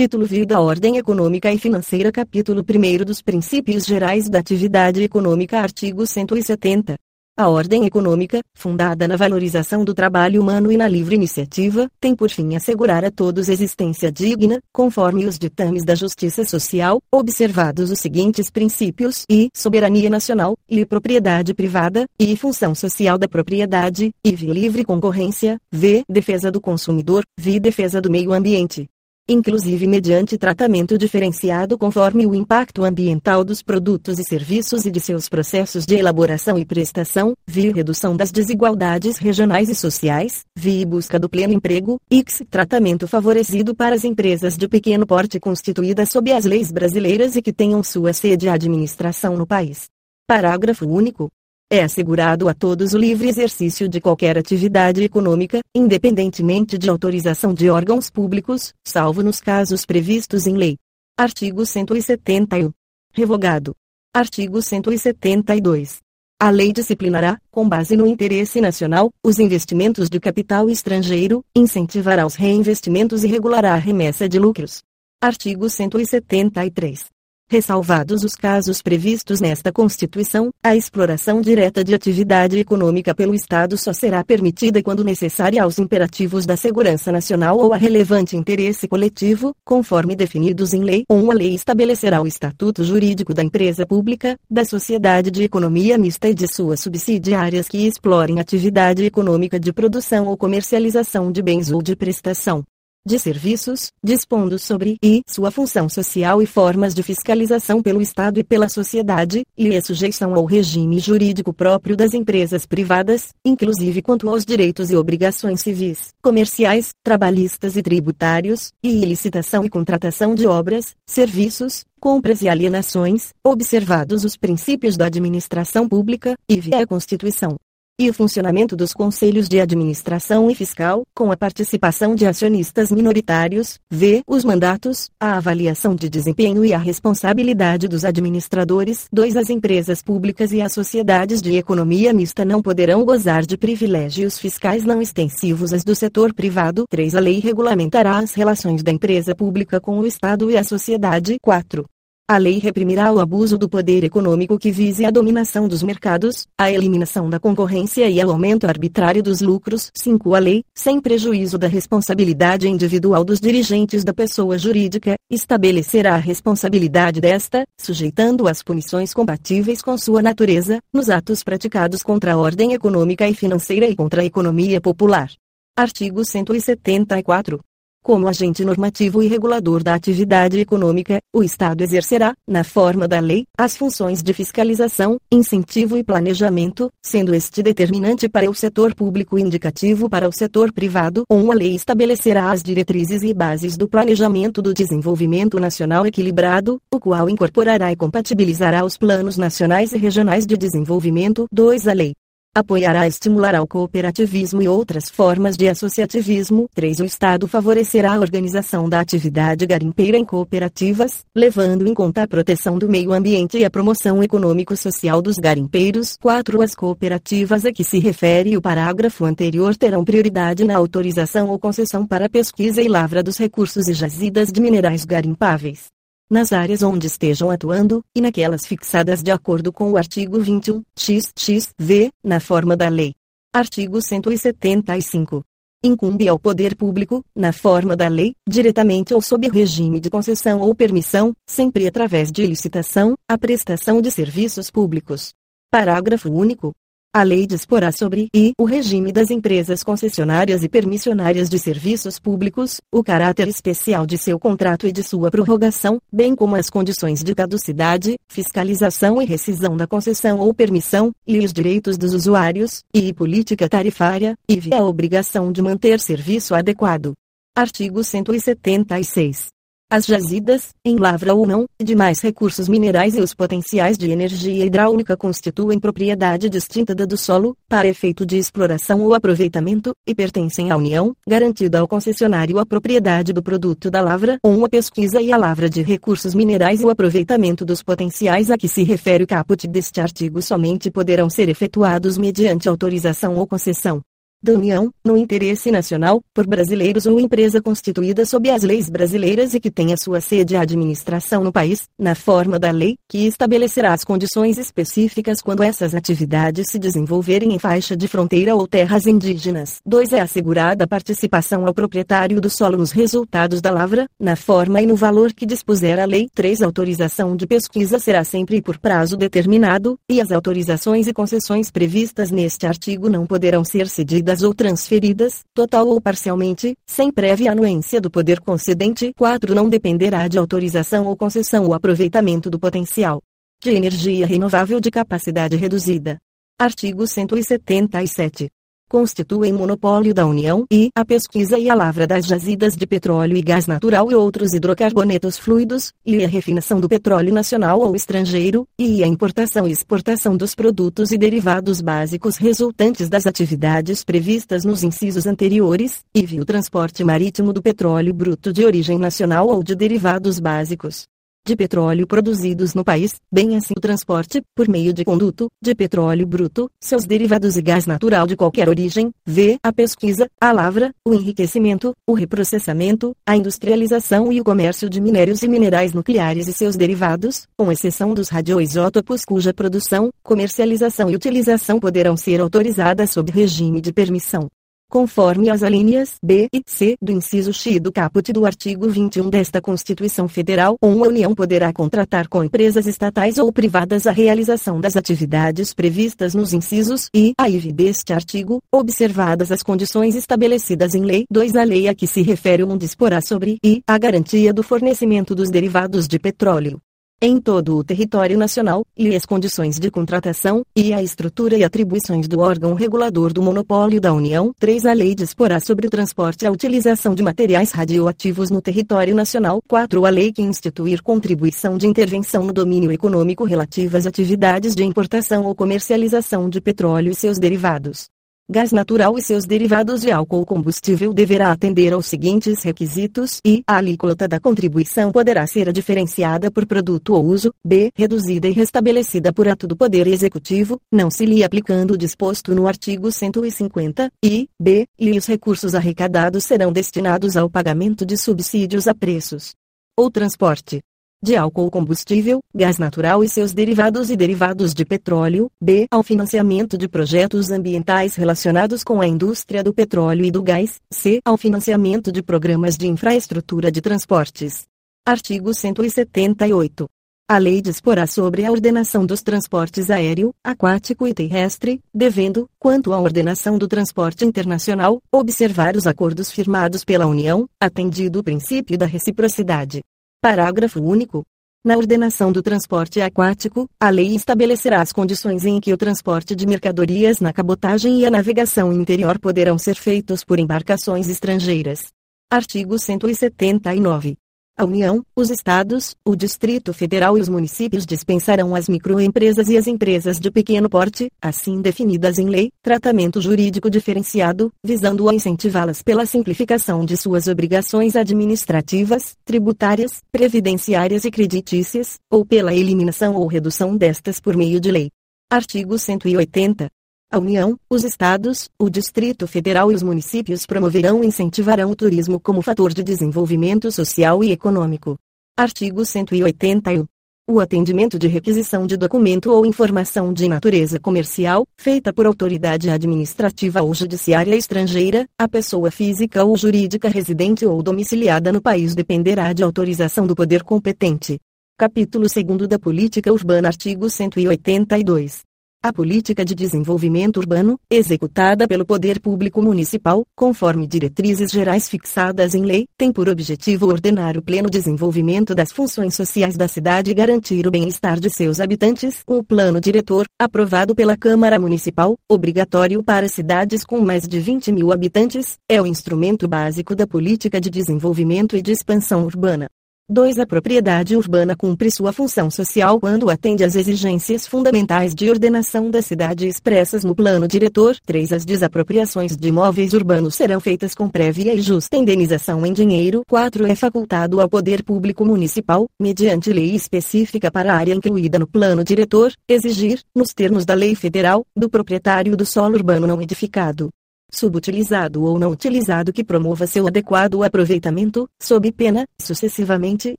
Título V da Ordem Econômica e Financeira Capítulo 1 dos Princípios Gerais da Atividade Econômica Artigo 170. A ordem econômica, fundada na valorização do trabalho humano e na livre iniciativa, tem por fim assegurar a todos existência digna, conforme os ditames da justiça social, observados os seguintes princípios e soberania nacional, e propriedade privada, e função social da propriedade, e livre concorrência, v defesa do consumidor, v defesa do meio ambiente inclusive mediante tratamento diferenciado conforme o impacto ambiental dos produtos e serviços e de seus processos de elaboração e prestação, via redução das desigualdades regionais e sociais, via busca do pleno emprego, x tratamento favorecido para as empresas de pequeno porte constituídas sob as leis brasileiras e que tenham sua sede e administração no país. Parágrafo único. É assegurado a todos o livre exercício de qualquer atividade econômica, independentemente de autorização de órgãos públicos, salvo nos casos previstos em lei. Artigo 171. Revogado. Artigo 172. A lei disciplinará, com base no interesse nacional, os investimentos de capital estrangeiro, incentivará os reinvestimentos e regulará a remessa de lucros. Artigo 173 ressalvados os casos previstos nesta Constituição, a exploração direta de atividade econômica pelo Estado só será permitida quando necessária aos imperativos da segurança nacional ou a relevante interesse coletivo, conforme definidos em lei. Ou uma lei estabelecerá o estatuto jurídico da empresa pública, da sociedade de economia mista e de suas subsidiárias que explorem atividade econômica de produção ou comercialização de bens ou de prestação de serviços, dispondo sobre e sua função social e formas de fiscalização pelo Estado e pela sociedade, e a sujeição ao regime jurídico próprio das empresas privadas, inclusive quanto aos direitos e obrigações civis, comerciais, trabalhistas e tributários, e licitação e contratação de obras, serviços, compras e alienações, observados os princípios da administração pública, e via a Constituição e o funcionamento dos conselhos de administração e fiscal, com a participação de acionistas minoritários, v. os mandatos, a avaliação de desempenho e a responsabilidade dos administradores. 2. As empresas públicas e as sociedades de economia mista não poderão gozar de privilégios fiscais não extensivos às do setor privado. 3. A lei regulamentará as relações da empresa pública com o Estado e a sociedade. 4. A lei reprimirá o abuso do poder econômico que vise a dominação dos mercados, a eliminação da concorrência e ao aumento arbitrário dos lucros. 5. A lei, sem prejuízo da responsabilidade individual dos dirigentes da pessoa jurídica, estabelecerá a responsabilidade desta, sujeitando as punições compatíveis com sua natureza, nos atos praticados contra a ordem econômica e financeira e contra a economia popular. Artigo 174. Como agente normativo e regulador da atividade econômica, o Estado exercerá, na forma da lei, as funções de fiscalização, incentivo e planejamento, sendo este determinante para o setor público e indicativo para o setor privado. Uma lei estabelecerá as diretrizes e bases do planejamento do desenvolvimento nacional equilibrado, o qual incorporará e compatibilizará os planos nacionais e regionais de desenvolvimento. 2. A lei apoiará e estimulará o cooperativismo e outras formas de associativismo. 3. O Estado favorecerá a organização da atividade garimpeira em cooperativas, levando em conta a proteção do meio ambiente e a promoção econômico-social dos garimpeiros. 4. As cooperativas a que se refere o parágrafo anterior terão prioridade na autorização ou concessão para pesquisa e lavra dos recursos e jazidas de minerais garimpáveis nas áreas onde estejam atuando, e naquelas fixadas de acordo com o artigo 21, XXV, na forma da lei. Artigo 175. Incumbe ao poder público, na forma da lei, diretamente ou sob regime de concessão ou permissão, sempre através de licitação, a prestação de serviços públicos. Parágrafo único. A lei disporá sobre e o regime das empresas concessionárias e permissionárias de serviços públicos, o caráter especial de seu contrato e de sua prorrogação, bem como as condições de caducidade, fiscalização e rescisão da concessão ou permissão, e os direitos dos usuários, e política tarifária, e a obrigação de manter serviço adequado. Artigo 176 as jazidas, em lavra ou não, de mais recursos minerais e os potenciais de energia hidráulica constituem propriedade distinta da do solo, para efeito de exploração ou aproveitamento, e pertencem à União, garantida ao concessionário a propriedade do produto da lavra ou a pesquisa e a lavra de recursos minerais e o aproveitamento dos potenciais a que se refere o caput deste artigo somente poderão ser efetuados mediante autorização ou concessão da União, no interesse nacional, por brasileiros ou empresa constituída sob as leis brasileiras e que tenha sua sede e administração no país, na forma da lei, que estabelecerá as condições específicas quando essas atividades se desenvolverem em faixa de fronteira ou terras indígenas. 2. É assegurada a participação ao proprietário do solo nos resultados da lavra, na forma e no valor que dispuser a lei. 3. A autorização de pesquisa será sempre por prazo determinado, e as autorizações e concessões previstas neste artigo não poderão ser cedidas ou transferidas, total ou parcialmente, sem prévia anuência do poder concedente. 4. Não dependerá de autorização ou concessão o aproveitamento do potencial de energia renovável de capacidade reduzida. Artigo 177 constituem monopólio da União e a pesquisa e a lavra das jazidas de petróleo e gás natural e outros hidrocarbonetos fluidos, e a refinação do petróleo nacional ou estrangeiro, e a importação e exportação dos produtos e derivados básicos resultantes das atividades previstas nos incisos anteriores, e o transporte marítimo do petróleo bruto de origem nacional ou de derivados básicos de petróleo produzidos no país, bem assim o transporte, por meio de conduto, de petróleo bruto, seus derivados e gás natural de qualquer origem, v. a pesquisa, a lavra, o enriquecimento, o reprocessamento, a industrialização e o comércio de minérios e minerais nucleares e seus derivados, com exceção dos radioisótopos cuja produção, comercialização e utilização poderão ser autorizadas sob regime de permissão conforme as alíneas B e C do inciso X do caput do artigo 21 desta Constituição Federal, uma União poderá contratar com empresas estatais ou privadas a realização das atividades previstas nos incisos I a IV deste artigo, observadas as condições estabelecidas em Lei 2 a lei a que se refere um disporá sobre I a garantia do fornecimento dos derivados de petróleo em todo o território nacional, e as condições de contratação, e a estrutura e atribuições do órgão regulador do monopólio da União. 3. A lei disporá sobre o transporte e a utilização de materiais radioativos no território nacional. 4. A lei que instituir contribuição de intervenção no domínio econômico relativa às atividades de importação ou comercialização de petróleo e seus derivados gás natural e seus derivados de álcool combustível deverá atender aos seguintes requisitos e a alíquota da contribuição poderá ser diferenciada por produto ou uso, b. reduzida e restabelecida por ato do Poder Executivo, não se lhe aplicando o disposto no artigo 150, e b. e os recursos arrecadados serão destinados ao pagamento de subsídios a preços ou transporte de álcool combustível, gás natural e seus derivados e derivados de petróleo, b. ao financiamento de projetos ambientais relacionados com a indústria do petróleo e do gás, c. ao financiamento de programas de infraestrutura de transportes. Artigo 178. A lei disporá sobre a ordenação dos transportes aéreo, aquático e terrestre, devendo, quanto à ordenação do transporte internacional, observar os acordos firmados pela União, atendido o princípio da reciprocidade. Parágrafo único. Na ordenação do transporte aquático, a lei estabelecerá as condições em que o transporte de mercadorias na cabotagem e a navegação interior poderão ser feitos por embarcações estrangeiras. Artigo 179. A União, os Estados, o Distrito Federal e os municípios dispensarão às microempresas e às empresas de pequeno porte, assim definidas em lei, tratamento jurídico diferenciado, visando a incentivá-las pela simplificação de suas obrigações administrativas, tributárias, previdenciárias e creditícias, ou pela eliminação ou redução destas por meio de lei. Artigo 180. A União, os Estados, o Distrito Federal e os municípios promoverão e incentivarão o turismo como fator de desenvolvimento social e econômico. Artigo 181. O atendimento de requisição de documento ou informação de natureza comercial, feita por autoridade administrativa ou judiciária estrangeira, a pessoa física ou jurídica residente ou domiciliada no país dependerá de autorização do poder competente. Capítulo 2 da Política Urbana Artigo 182. A política de desenvolvimento urbano, executada pelo poder público municipal, conforme diretrizes gerais fixadas em lei, tem por objetivo ordenar o pleno desenvolvimento das funções sociais da cidade e garantir o bem-estar de seus habitantes. O plano diretor, aprovado pela Câmara Municipal, obrigatório para cidades com mais de 20 mil habitantes, é o instrumento básico da política de desenvolvimento e de expansão urbana. 2. A propriedade urbana cumpre sua função social quando atende às exigências fundamentais de ordenação da cidade expressas no plano diretor. 3. As desapropriações de imóveis urbanos serão feitas com prévia e justa indenização em dinheiro. 4. É facultado ao poder público municipal, mediante lei específica para a área incluída no plano diretor, exigir, nos termos da lei federal, do proprietário do solo urbano não edificado subutilizado ou não utilizado que promova seu adequado aproveitamento, sob pena, sucessivamente,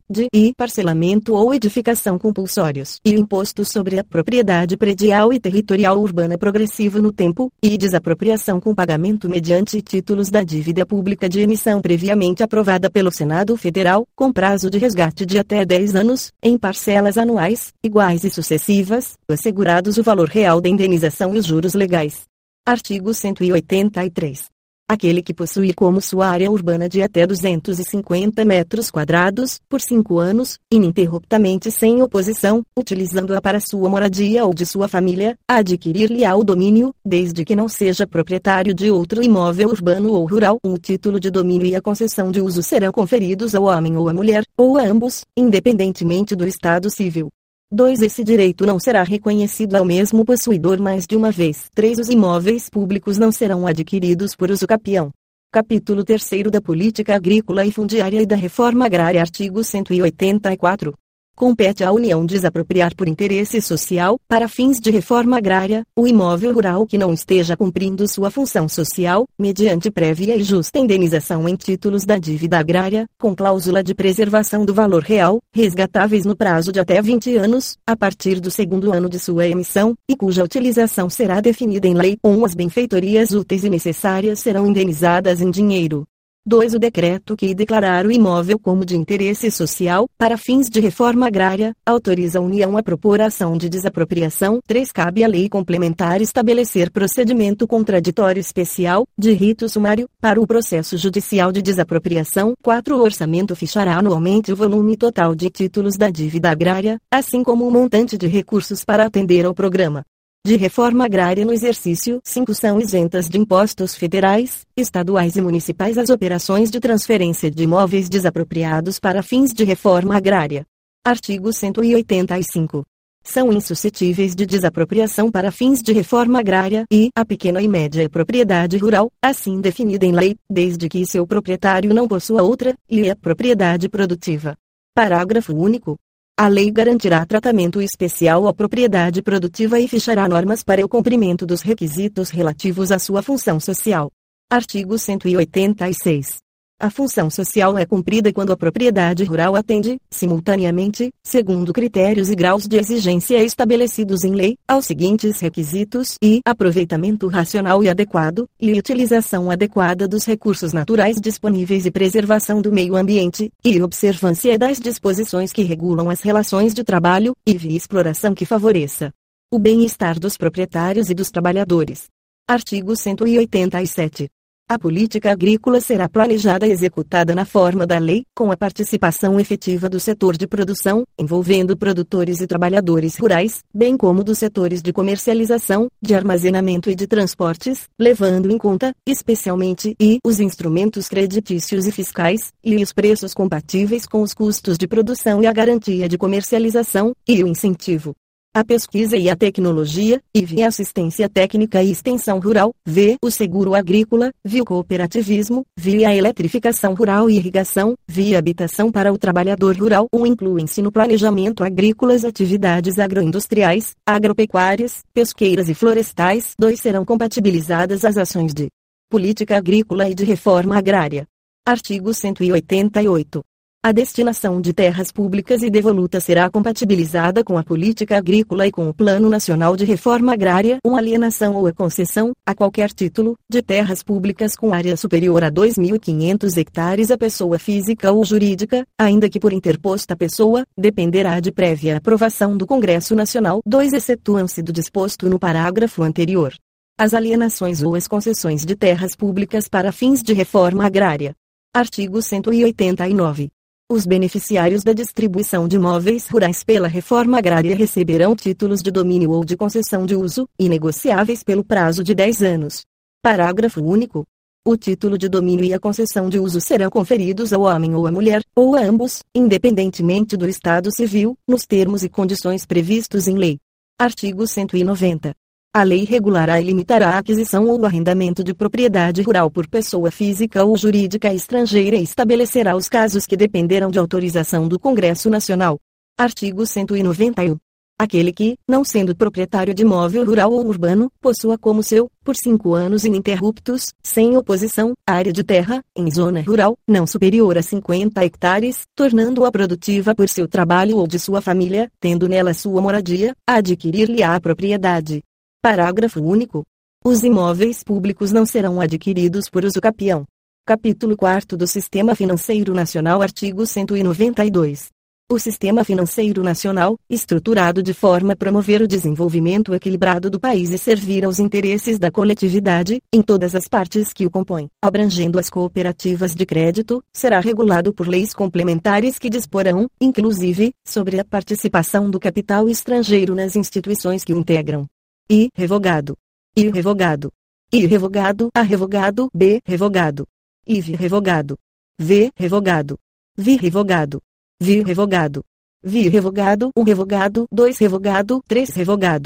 de e parcelamento ou edificação compulsórios e imposto sobre a propriedade predial e territorial urbana progressivo no tempo, e desapropriação com pagamento mediante títulos da dívida pública de emissão previamente aprovada pelo Senado Federal, com prazo de resgate de até 10 anos, em parcelas anuais, iguais e sucessivas, assegurados o valor real da indenização e os juros legais. Artigo 183. Aquele que possuir como sua área urbana de até 250 metros quadrados, por cinco anos, ininterruptamente sem oposição, utilizando-a para sua moradia ou de sua família, adquirir-lhe-á o domínio, desde que não seja proprietário de outro imóvel urbano ou rural. O título de domínio e a concessão de uso serão conferidos ao homem ou à mulher, ou a ambos, independentemente do estado civil. 2. Esse direito não será reconhecido ao mesmo possuidor mais de uma vez. 3. Os imóveis públicos não serão adquiridos por uso capião. Capítulo 3 da Política Agrícola e Fundiária e da Reforma Agrária Artigo 184 compete à União desapropriar por interesse social, para fins de reforma agrária, o imóvel rural que não esteja cumprindo sua função social, mediante prévia e justa indenização em títulos da dívida agrária, com cláusula de preservação do valor real, resgatáveis no prazo de até 20 anos, a partir do segundo ano de sua emissão, e cuja utilização será definida em lei, ou as benfeitorias úteis e necessárias serão indenizadas em dinheiro. 2. O decreto que declarar o imóvel como de interesse social, para fins de reforma agrária, autoriza a União a propor a ação de desapropriação. 3. Cabe à lei complementar estabelecer procedimento contraditório especial, de rito sumário, para o processo judicial de desapropriação. 4. O orçamento fichará anualmente o volume total de títulos da dívida agrária, assim como o montante de recursos para atender ao programa de reforma agrária no exercício 5 são isentas de impostos federais, estaduais e municipais as operações de transferência de imóveis desapropriados para fins de reforma agrária. Artigo 185. São insuscetíveis de desapropriação para fins de reforma agrária e a pequena e média propriedade rural, assim definida em lei, desde que seu proprietário não possua outra, e a propriedade produtiva. Parágrafo único. A lei garantirá tratamento especial à propriedade produtiva e fechará normas para o cumprimento dos requisitos relativos à sua função social. Artigo 186. A função social é cumprida quando a propriedade rural atende, simultaneamente, segundo critérios e graus de exigência estabelecidos em lei, aos seguintes requisitos e aproveitamento racional e adequado, e utilização adequada dos recursos naturais disponíveis e preservação do meio ambiente, e observância das disposições que regulam as relações de trabalho, e via exploração que favoreça o bem-estar dos proprietários e dos trabalhadores. Artigo 187. A política agrícola será planejada e executada na forma da lei, com a participação efetiva do setor de produção, envolvendo produtores e trabalhadores rurais, bem como dos setores de comercialização, de armazenamento e de transportes, levando em conta, especialmente, e os instrumentos creditícios e fiscais, e os preços compatíveis com os custos de produção e a garantia de comercialização, e o incentivo a pesquisa e a tecnologia, e via assistência técnica e extensão rural, v o seguro agrícola, via o cooperativismo, via a eletrificação rural e irrigação, via habitação para o trabalhador rural ou incluem-se no planejamento agrícola as atividades agroindustriais, agropecuárias, pesqueiras e florestais. 2 serão compatibilizadas as ações de política agrícola e de reforma agrária. Artigo 188. A destinação de terras públicas e devoluta será compatibilizada com a política agrícola e com o Plano Nacional de Reforma Agrária. Uma alienação ou a concessão, a qualquer título, de terras públicas com área superior a 2.500 hectares a pessoa física ou jurídica, ainda que por interposta pessoa, dependerá de prévia aprovação do Congresso Nacional. 2. Excetuam-se do disposto no parágrafo anterior. As alienações ou as concessões de terras públicas para fins de reforma agrária. Artigo 189. Os beneficiários da distribuição de imóveis rurais pela reforma agrária receberão títulos de domínio ou de concessão de uso, inegociáveis pelo prazo de 10 anos. Parágrafo único. O título de domínio e a concessão de uso serão conferidos ao homem ou à mulher, ou a ambos, independentemente do estado civil, nos termos e condições previstos em lei. Artigo 190. A lei regulará e limitará a aquisição ou arrendamento de propriedade rural por pessoa física ou jurídica estrangeira e estabelecerá os casos que dependerão de autorização do Congresso Nacional. Artigo 191. aquele que, não sendo proprietário de imóvel rural ou urbano, possua como seu, por cinco anos ininterruptos, sem oposição, área de terra, em zona rural, não superior a 50 hectares, tornando-a produtiva por seu trabalho ou de sua família, tendo nela sua moradia, adquirir-lhe a propriedade. Parágrafo único. Os imóveis públicos não serão adquiridos por uso capião. Capítulo 4 do Sistema Financeiro Nacional Artigo 192. O sistema financeiro nacional, estruturado de forma a promover o desenvolvimento equilibrado do país e servir aos interesses da coletividade, em todas as partes que o compõem, abrangendo as cooperativas de crédito, será regulado por leis complementares que disporão, inclusive, sobre a participação do capital estrangeiro nas instituições que o integram. I. Revogado. I. Revogado. I. Revogado. A. Revogado. B. Revogado. IV. Revogado. V. Revogado. Vi. Revogado. Vi revogado. Vi revogado, um revogado, dois revogado, três revogado.